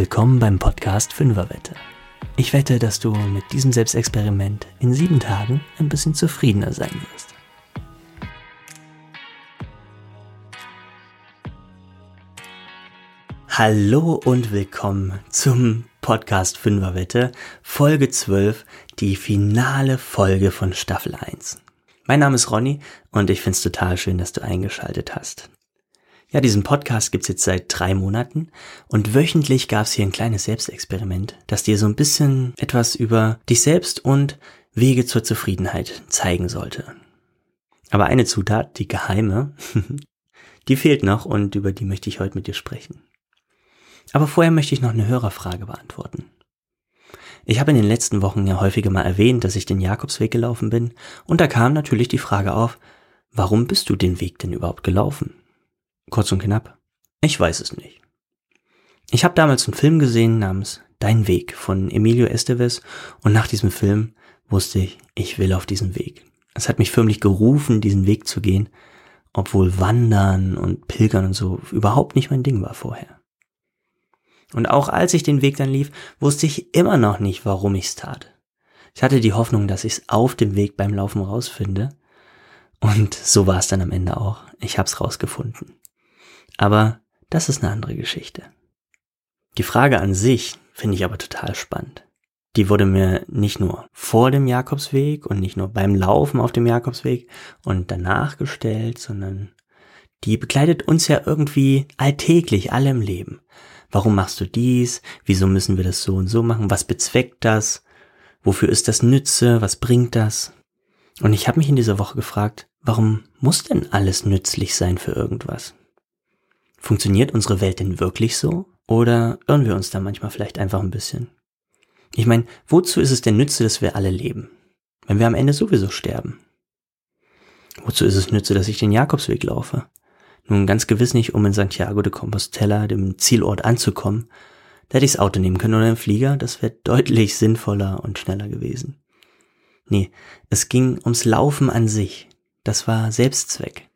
Willkommen beim Podcast Fünferwette. Ich wette, dass du mit diesem Selbstexperiment in sieben Tagen ein bisschen zufriedener sein wirst. Hallo und willkommen zum Podcast Fünferwette, Folge 12, die finale Folge von Staffel 1. Mein Name ist Ronny und ich finde es total schön, dass du eingeschaltet hast. Ja, diesen Podcast gibt's jetzt seit drei Monaten und wöchentlich gab's hier ein kleines Selbstexperiment, das dir so ein bisschen etwas über dich selbst und Wege zur Zufriedenheit zeigen sollte. Aber eine Zutat, die geheime, die fehlt noch und über die möchte ich heute mit dir sprechen. Aber vorher möchte ich noch eine Hörerfrage beantworten. Ich habe in den letzten Wochen ja häufiger mal erwähnt, dass ich den Jakobsweg gelaufen bin und da kam natürlich die Frage auf, warum bist du den Weg denn überhaupt gelaufen? Kurz und knapp, ich weiß es nicht. Ich habe damals einen Film gesehen namens Dein Weg von Emilio Estevez und nach diesem Film wusste ich, ich will auf diesen Weg. Es hat mich förmlich gerufen, diesen Weg zu gehen, obwohl Wandern und Pilgern und so überhaupt nicht mein Ding war vorher. Und auch als ich den Weg dann lief, wusste ich immer noch nicht, warum ich's tat. Ich hatte die Hoffnung, dass ich's auf dem Weg beim Laufen rausfinde. Und so war es dann am Ende auch. Ich hab's rausgefunden. Aber das ist eine andere Geschichte. Die Frage an sich finde ich aber total spannend. Die wurde mir nicht nur vor dem Jakobsweg und nicht nur beim Laufen auf dem Jakobsweg und danach gestellt, sondern die begleitet uns ja irgendwie alltäglich, alle im Leben. Warum machst du dies? Wieso müssen wir das so und so machen? Was bezweckt das? Wofür ist das Nütze? Was bringt das? Und ich habe mich in dieser Woche gefragt, warum muss denn alles nützlich sein für irgendwas? Funktioniert unsere Welt denn wirklich so? Oder irren wir uns da manchmal vielleicht einfach ein bisschen? Ich meine, wozu ist es denn nütze, dass wir alle leben? Wenn wir am Ende sowieso sterben. Wozu ist es nütze, dass ich den Jakobsweg laufe? Nun ganz gewiss nicht, um in Santiago de Compostela, dem Zielort, anzukommen. Da hätte ich das Auto nehmen können oder einen Flieger, das wäre deutlich sinnvoller und schneller gewesen. Nee, es ging ums Laufen an sich. Das war Selbstzweck.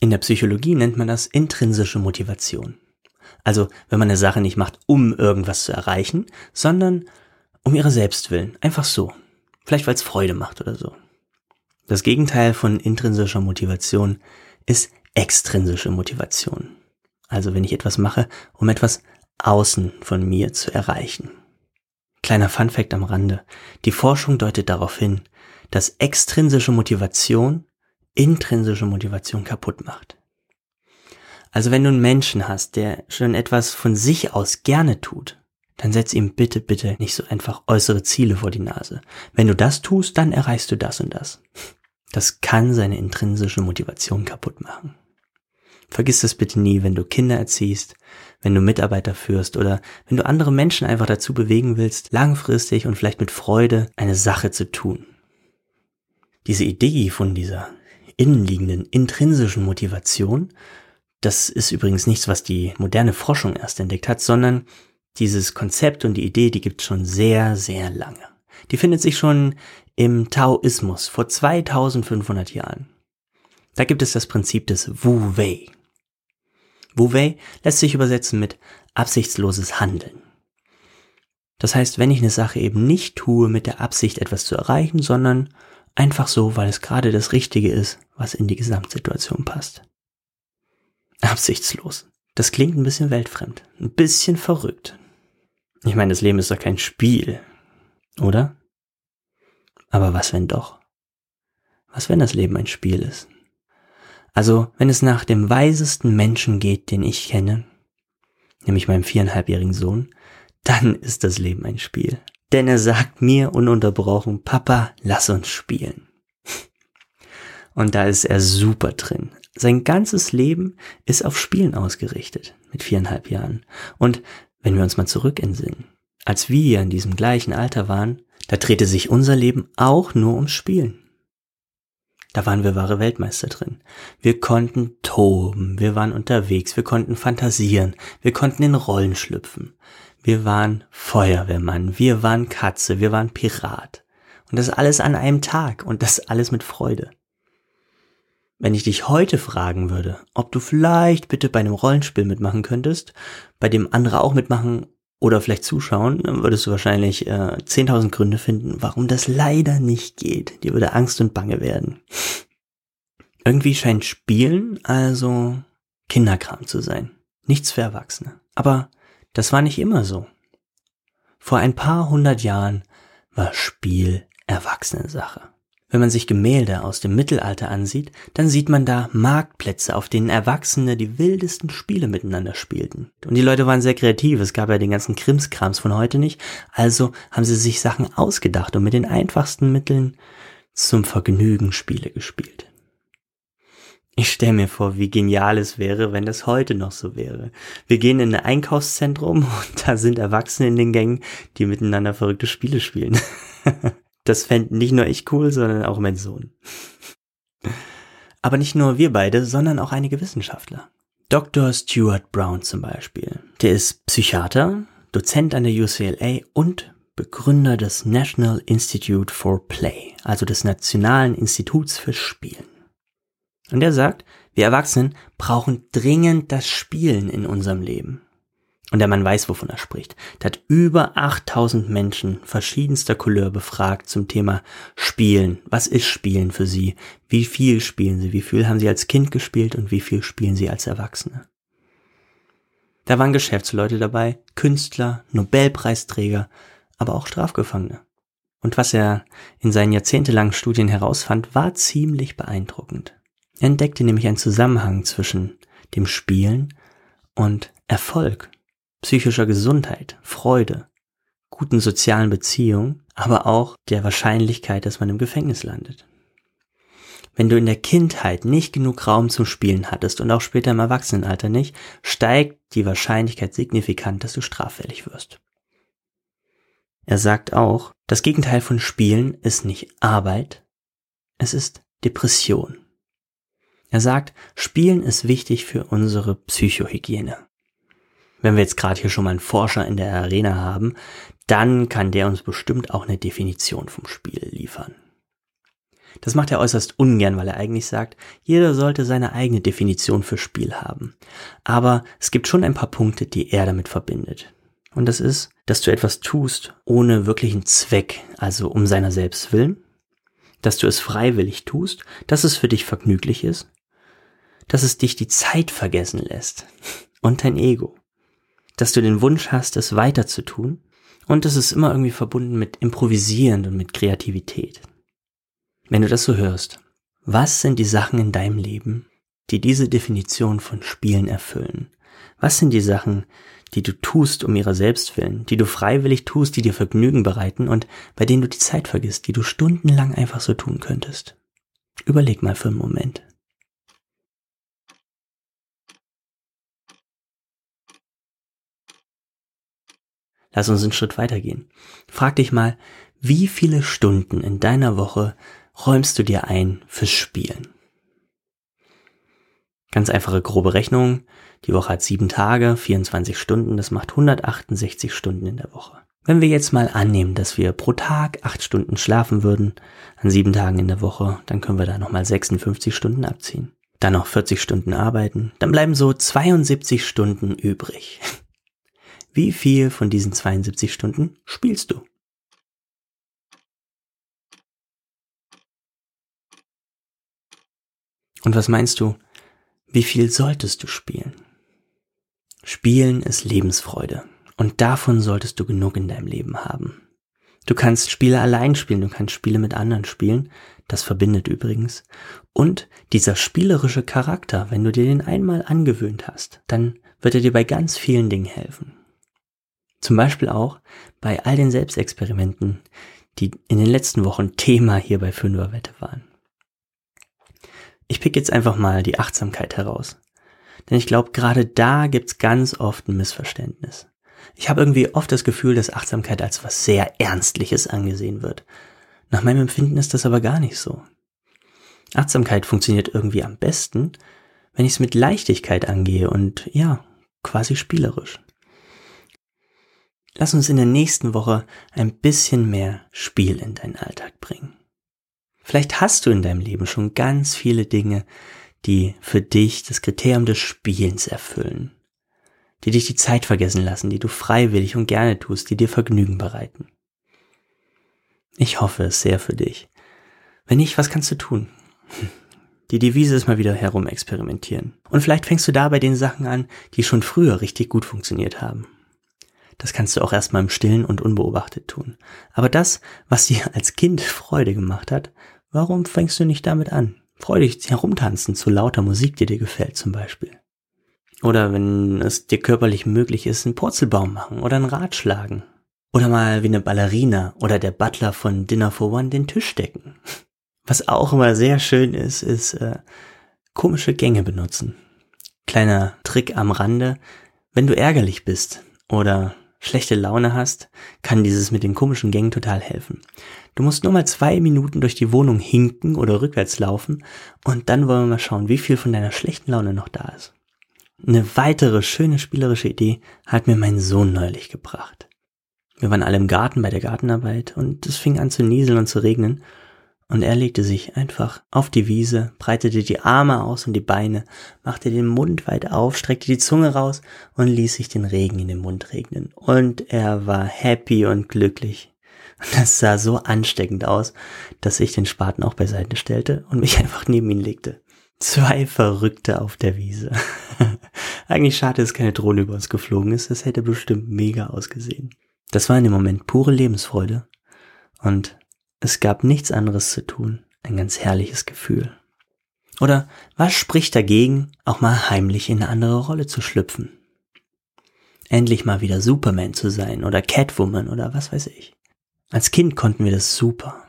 In der Psychologie nennt man das intrinsische Motivation. Also, wenn man eine Sache nicht macht, um irgendwas zu erreichen, sondern um ihre Selbstwillen. Einfach so. Vielleicht weil es Freude macht oder so. Das Gegenteil von intrinsischer Motivation ist extrinsische Motivation. Also wenn ich etwas mache, um etwas außen von mir zu erreichen. Kleiner Funfact am Rande. Die Forschung deutet darauf hin, dass extrinsische Motivation intrinsische Motivation kaputt macht. Also wenn du einen Menschen hast, der schon etwas von sich aus gerne tut, dann setz ihm bitte, bitte nicht so einfach äußere Ziele vor die Nase. Wenn du das tust, dann erreichst du das und das. Das kann seine intrinsische Motivation kaputt machen. Vergiss das bitte nie, wenn du Kinder erziehst, wenn du Mitarbeiter führst oder wenn du andere Menschen einfach dazu bewegen willst, langfristig und vielleicht mit Freude eine Sache zu tun. Diese Idee von dieser innenliegenden intrinsischen Motivation. Das ist übrigens nichts, was die moderne Forschung erst entdeckt hat, sondern dieses Konzept und die Idee, die gibt schon sehr, sehr lange. Die findet sich schon im Taoismus vor 2500 Jahren. Da gibt es das Prinzip des Wu Wei. Wu Wei lässt sich übersetzen mit absichtsloses Handeln. Das heißt, wenn ich eine Sache eben nicht tue mit der Absicht, etwas zu erreichen, sondern Einfach so, weil es gerade das Richtige ist, was in die Gesamtsituation passt. Absichtslos. Das klingt ein bisschen weltfremd, ein bisschen verrückt. Ich meine, das Leben ist doch kein Spiel, oder? Aber was wenn doch? Was wenn das Leben ein Spiel ist? Also, wenn es nach dem weisesten Menschen geht, den ich kenne, nämlich meinem viereinhalbjährigen Sohn, dann ist das Leben ein Spiel denn er sagt mir ununterbrochen, Papa, lass uns spielen. Und da ist er super drin. Sein ganzes Leben ist auf Spielen ausgerichtet, mit viereinhalb Jahren. Und wenn wir uns mal zurück entsinnen, als wir in diesem gleichen Alter waren, da drehte sich unser Leben auch nur ums Spielen. Da waren wir wahre Weltmeister drin. Wir konnten toben, wir waren unterwegs, wir konnten fantasieren, wir konnten in Rollen schlüpfen. Wir waren Feuerwehrmann, wir waren Katze, wir waren Pirat. Und das alles an einem Tag und das alles mit Freude. Wenn ich dich heute fragen würde, ob du vielleicht bitte bei einem Rollenspiel mitmachen könntest, bei dem andere auch mitmachen oder vielleicht zuschauen, dann würdest du wahrscheinlich äh, 10.000 Gründe finden, warum das leider nicht geht. Dir würde Angst und Bange werden. Irgendwie scheint Spielen also Kinderkram zu sein. Nichts für Erwachsene. Aber das war nicht immer so. Vor ein paar hundert Jahren war Spiel Erwachsenensache. Wenn man sich Gemälde aus dem Mittelalter ansieht, dann sieht man da Marktplätze, auf denen Erwachsene die wildesten Spiele miteinander spielten. Und die Leute waren sehr kreativ, es gab ja den ganzen Krimskrams von heute nicht, also haben sie sich Sachen ausgedacht und mit den einfachsten Mitteln zum Vergnügen Spiele gespielt. Ich stelle mir vor, wie genial es wäre, wenn das heute noch so wäre. Wir gehen in ein Einkaufszentrum und da sind Erwachsene in den Gängen, die miteinander verrückte Spiele spielen. das fänden nicht nur ich cool, sondern auch mein Sohn. Aber nicht nur wir beide, sondern auch einige Wissenschaftler. Dr. Stuart Brown zum Beispiel. Der ist Psychiater, Dozent an der UCLA und Begründer des National Institute for Play, also des Nationalen Instituts für Spielen. Und er sagt, wir Erwachsenen brauchen dringend das Spielen in unserem Leben. Und der Mann weiß, wovon er spricht. Der hat über 8000 Menschen verschiedenster Couleur befragt zum Thema Spielen. Was ist Spielen für sie? Wie viel spielen sie? Wie viel haben sie als Kind gespielt und wie viel spielen sie als Erwachsene? Da waren Geschäftsleute dabei, Künstler, Nobelpreisträger, aber auch Strafgefangene. Und was er in seinen jahrzehntelangen Studien herausfand, war ziemlich beeindruckend. Er entdeckte nämlich einen Zusammenhang zwischen dem Spielen und Erfolg, psychischer Gesundheit, Freude, guten sozialen Beziehungen, aber auch der Wahrscheinlichkeit, dass man im Gefängnis landet. Wenn du in der Kindheit nicht genug Raum zum Spielen hattest und auch später im Erwachsenenalter nicht, steigt die Wahrscheinlichkeit signifikant, dass du straffällig wirst. Er sagt auch, das Gegenteil von Spielen ist nicht Arbeit, es ist Depression. Er sagt, Spielen ist wichtig für unsere Psychohygiene. Wenn wir jetzt gerade hier schon mal einen Forscher in der Arena haben, dann kann der uns bestimmt auch eine Definition vom Spiel liefern. Das macht er äußerst ungern, weil er eigentlich sagt, jeder sollte seine eigene Definition für Spiel haben. Aber es gibt schon ein paar Punkte, die er damit verbindet. Und das ist, dass du etwas tust ohne wirklichen Zweck, also um seiner selbst willen, dass du es freiwillig tust, dass es für dich vergnüglich ist dass es dich die Zeit vergessen lässt und dein Ego. Dass du den Wunsch hast, es weiter zu tun und es ist immer irgendwie verbunden mit Improvisieren und mit Kreativität. Wenn du das so hörst, was sind die Sachen in deinem Leben, die diese Definition von Spielen erfüllen? Was sind die Sachen, die du tust um ihrer selbst willen, die du freiwillig tust, die dir Vergnügen bereiten und bei denen du die Zeit vergisst, die du stundenlang einfach so tun könntest? Überleg mal für einen Moment. Lass uns einen Schritt weitergehen. Frag dich mal, wie viele Stunden in deiner Woche räumst du dir ein fürs Spielen? Ganz einfache grobe Rechnung. Die Woche hat sieben Tage, 24 Stunden, das macht 168 Stunden in der Woche. Wenn wir jetzt mal annehmen, dass wir pro Tag acht Stunden schlafen würden, an sieben Tagen in der Woche, dann können wir da nochmal 56 Stunden abziehen. Dann noch 40 Stunden arbeiten, dann bleiben so 72 Stunden übrig. Wie viel von diesen 72 Stunden spielst du? Und was meinst du, wie viel solltest du spielen? Spielen ist Lebensfreude und davon solltest du genug in deinem Leben haben. Du kannst Spiele allein spielen, du kannst Spiele mit anderen spielen, das verbindet übrigens. Und dieser spielerische Charakter, wenn du dir den einmal angewöhnt hast, dann wird er dir bei ganz vielen Dingen helfen. Zum Beispiel auch bei all den Selbstexperimenten, die in den letzten Wochen Thema hier bei Fünferwette waren. Ich pick jetzt einfach mal die Achtsamkeit heraus. Denn ich glaube, gerade da gibt's ganz oft ein Missverständnis. Ich habe irgendwie oft das Gefühl, dass Achtsamkeit als was sehr Ernstliches angesehen wird. Nach meinem Empfinden ist das aber gar nicht so. Achtsamkeit funktioniert irgendwie am besten, wenn ich es mit Leichtigkeit angehe und ja, quasi spielerisch. Lass uns in der nächsten Woche ein bisschen mehr Spiel in deinen Alltag bringen. Vielleicht hast du in deinem Leben schon ganz viele Dinge, die für dich das Kriterium des Spielens erfüllen, die dich die Zeit vergessen lassen, die du freiwillig und gerne tust, die dir Vergnügen bereiten. Ich hoffe es sehr für dich. Wenn nicht, was kannst du tun? Die Devise ist mal wieder herum experimentieren. Und vielleicht fängst du da bei den Sachen an, die schon früher richtig gut funktioniert haben. Das kannst du auch erstmal im Stillen und unbeobachtet tun. Aber das, was dir als Kind Freude gemacht hat, warum fängst du nicht damit an? Freudig herumtanzen zu lauter Musik, die dir gefällt zum Beispiel. Oder wenn es dir körperlich möglich ist, einen Purzelbaum machen oder ein Rad schlagen. Oder mal wie eine Ballerina oder der Butler von Dinner for One den Tisch decken. Was auch immer sehr schön ist, ist äh, komische Gänge benutzen. Kleiner Trick am Rande. Wenn du ärgerlich bist oder schlechte Laune hast, kann dieses mit den komischen Gängen total helfen. Du musst nur mal zwei Minuten durch die Wohnung hinken oder rückwärts laufen und dann wollen wir mal schauen, wie viel von deiner schlechten Laune noch da ist. Eine weitere schöne spielerische Idee hat mir mein Sohn neulich gebracht. Wir waren alle im Garten bei der Gartenarbeit und es fing an zu nieseln und zu regnen und er legte sich einfach auf die Wiese, breitete die Arme aus und die Beine, machte den Mund weit auf, streckte die Zunge raus und ließ sich den Regen in den Mund regnen. Und er war happy und glücklich. Das sah so ansteckend aus, dass ich den Spaten auch beiseite stellte und mich einfach neben ihn legte. Zwei Verrückte auf der Wiese. Eigentlich schade, dass keine Drohne über uns geflogen ist. Das hätte bestimmt mega ausgesehen. Das war in dem Moment pure Lebensfreude. Und es gab nichts anderes zu tun. Ein ganz herrliches Gefühl. Oder was spricht dagegen, auch mal heimlich in eine andere Rolle zu schlüpfen? Endlich mal wieder Superman zu sein oder Catwoman oder was weiß ich. Als Kind konnten wir das super.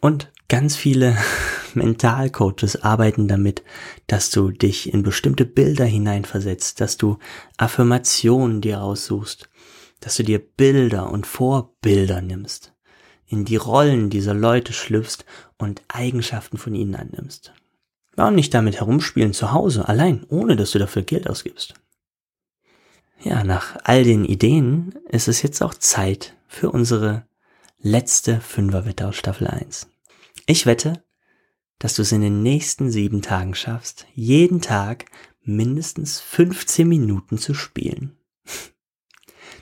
Und ganz viele Mentalcoaches arbeiten damit, dass du dich in bestimmte Bilder hineinversetzt, dass du Affirmationen dir aussuchst, dass du dir Bilder und Vorbilder nimmst in die Rollen dieser Leute schlüpfst und Eigenschaften von ihnen annimmst. Warum nicht damit herumspielen zu Hause, allein, ohne dass du dafür Geld ausgibst? Ja, nach all den Ideen ist es jetzt auch Zeit für unsere letzte Fünferwette aus Staffel 1. Ich wette, dass du es in den nächsten sieben Tagen schaffst, jeden Tag mindestens 15 Minuten zu spielen.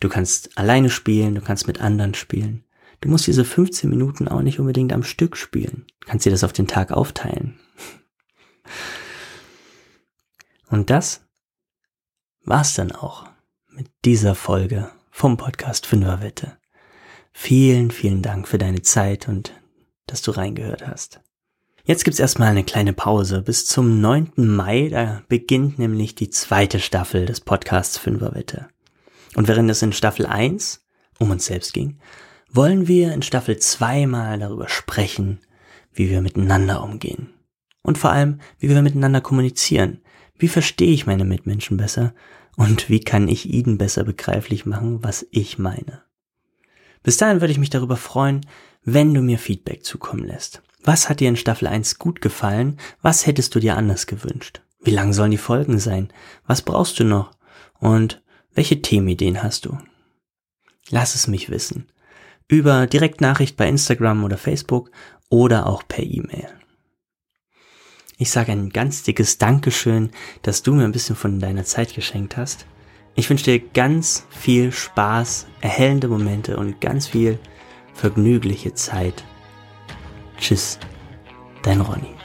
Du kannst alleine spielen, du kannst mit anderen spielen. Du musst diese 15 Minuten auch nicht unbedingt am Stück spielen. Du kannst dir das auf den Tag aufteilen. Und das war's dann auch mit dieser Folge vom Podcast Fünferwette. Vielen, vielen Dank für deine Zeit und dass du reingehört hast. Jetzt gibt's erstmal eine kleine Pause. Bis zum 9. Mai, da beginnt nämlich die zweite Staffel des Podcasts Fünferwette. Und während es in Staffel 1 um uns selbst ging, wollen wir in Staffel 2 mal darüber sprechen, wie wir miteinander umgehen. Und vor allem, wie wir miteinander kommunizieren. Wie verstehe ich meine Mitmenschen besser? Und wie kann ich ihnen besser begreiflich machen, was ich meine? Bis dahin würde ich mich darüber freuen, wenn du mir Feedback zukommen lässt. Was hat dir in Staffel 1 gut gefallen? Was hättest du dir anders gewünscht? Wie lang sollen die Folgen sein? Was brauchst du noch? Und welche Themenideen hast du? Lass es mich wissen über Direktnachricht bei Instagram oder Facebook oder auch per E-Mail. Ich sage ein ganz dickes Dankeschön, dass du mir ein bisschen von deiner Zeit geschenkt hast. Ich wünsche dir ganz viel Spaß, erhellende Momente und ganz viel vergnügliche Zeit. Tschüss, dein Ronny.